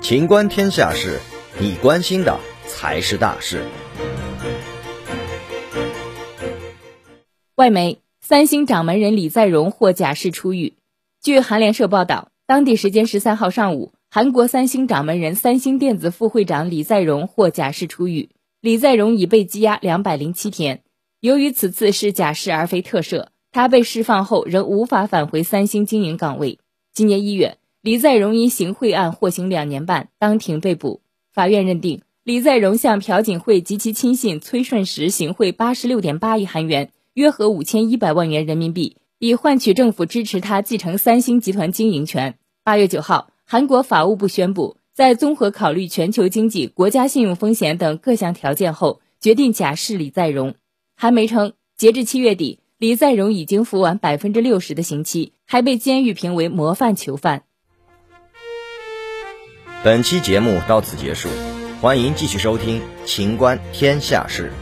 情观天下事，你关心的才是大事。外媒：三星掌门人李在镕获假释出狱。据韩联社报道，当地时间十三号上午，韩国三星掌门人、三星电子副会长李在镕获假释出狱。李在镕已被羁押两百零七天。由于此次是假释而非特赦，他被释放后仍无法返回三星经营岗位。今年一月，李在镕因行贿案获刑两年半，当庭被捕。法院认定李在镕向朴槿惠及其亲信崔顺实行贿八十六点八亿韩元，约合五千一百万元人民币。以换取政府支持他继承三星集团经营权。八月九号，韩国法务部宣布，在综合考虑全球经济、国家信用风险等各项条件后，决定假释李在镕。韩媒称，截至七月底，李在镕已经服完百分之六十的刑期，还被监狱评为模范囚犯。本期节目到此结束，欢迎继续收听《秦观天下事》。